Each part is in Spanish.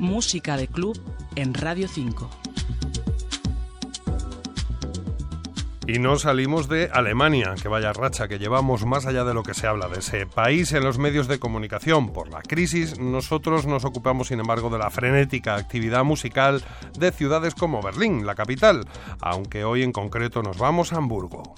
Música de club en Radio 5. Y no salimos de Alemania, que vaya racha que llevamos más allá de lo que se habla de ese país en los medios de comunicación. Por la crisis, nosotros nos ocupamos, sin embargo, de la frenética actividad musical de ciudades como Berlín, la capital, aunque hoy en concreto nos vamos a Hamburgo.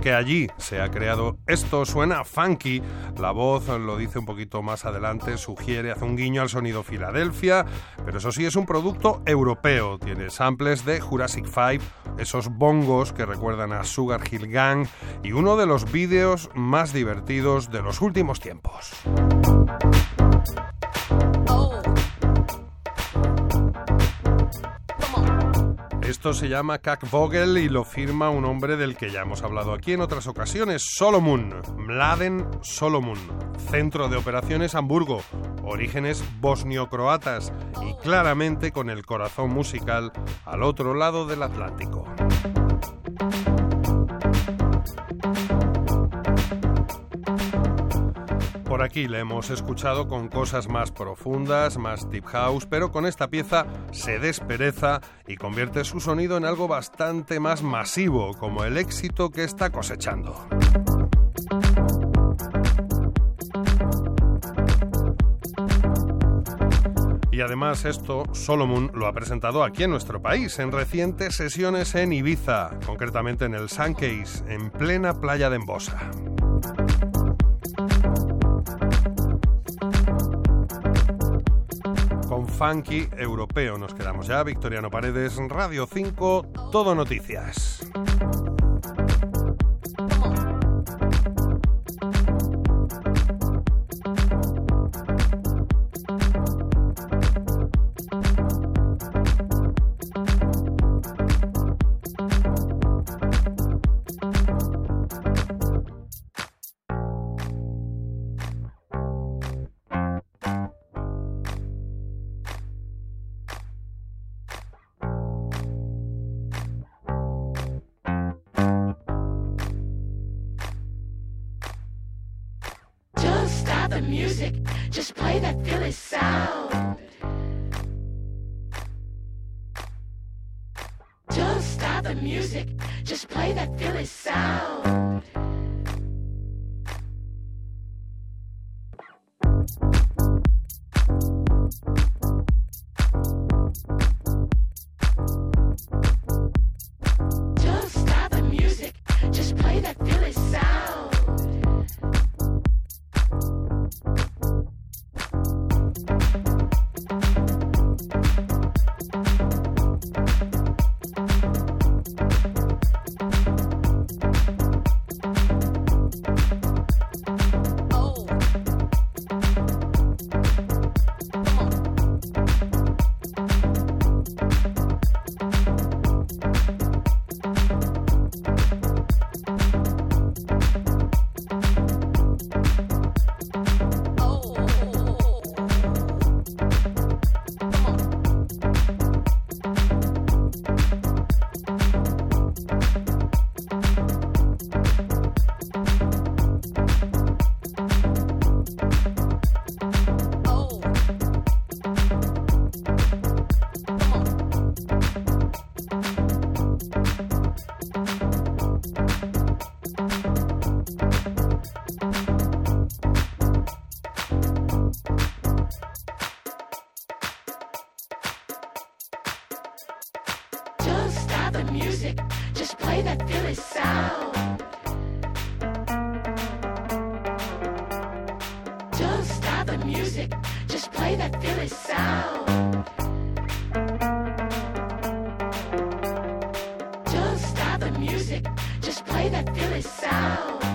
Que allí se ha creado esto. Suena funky, la voz lo dice un poquito más adelante, sugiere, hace un guiño al sonido Filadelfia, pero eso sí es un producto europeo. Tiene samples de Jurassic Five, esos bongos que recuerdan a Sugar Hill Gang y uno de los vídeos más divertidos de los últimos tiempos. Esto se llama Vogel y lo firma un hombre del que ya hemos hablado aquí en otras ocasiones, Solomon, Mladen Solomon, centro de operaciones Hamburgo, orígenes bosnio-croatas y claramente con el corazón musical al otro lado del Atlántico. Por aquí le hemos escuchado con cosas más profundas, más deep house, pero con esta pieza se despereza y convierte su sonido en algo bastante más masivo, como el éxito que está cosechando. Y además esto Solomon lo ha presentado aquí en nuestro país, en recientes sesiones en Ibiza, concretamente en el Suncase, en plena playa de Embosa. Funky europeo. Nos quedamos ya. Victoriano Paredes, Radio 5, Todo Noticias. music. Just play that Philly sound. Don't stop the music. Just play that Philly sound. music. Just play that Philly sound. Don't stop the music. Just play that Philly sound.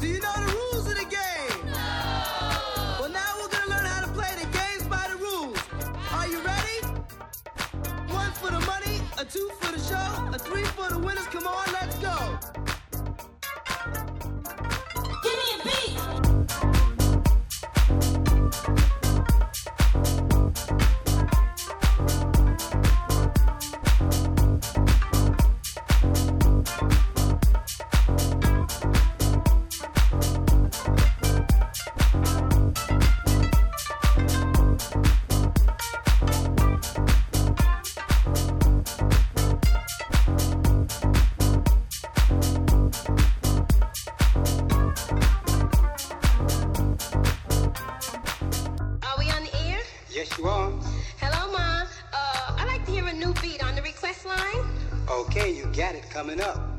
Tina Reed on the request line. Okay, you got it coming up.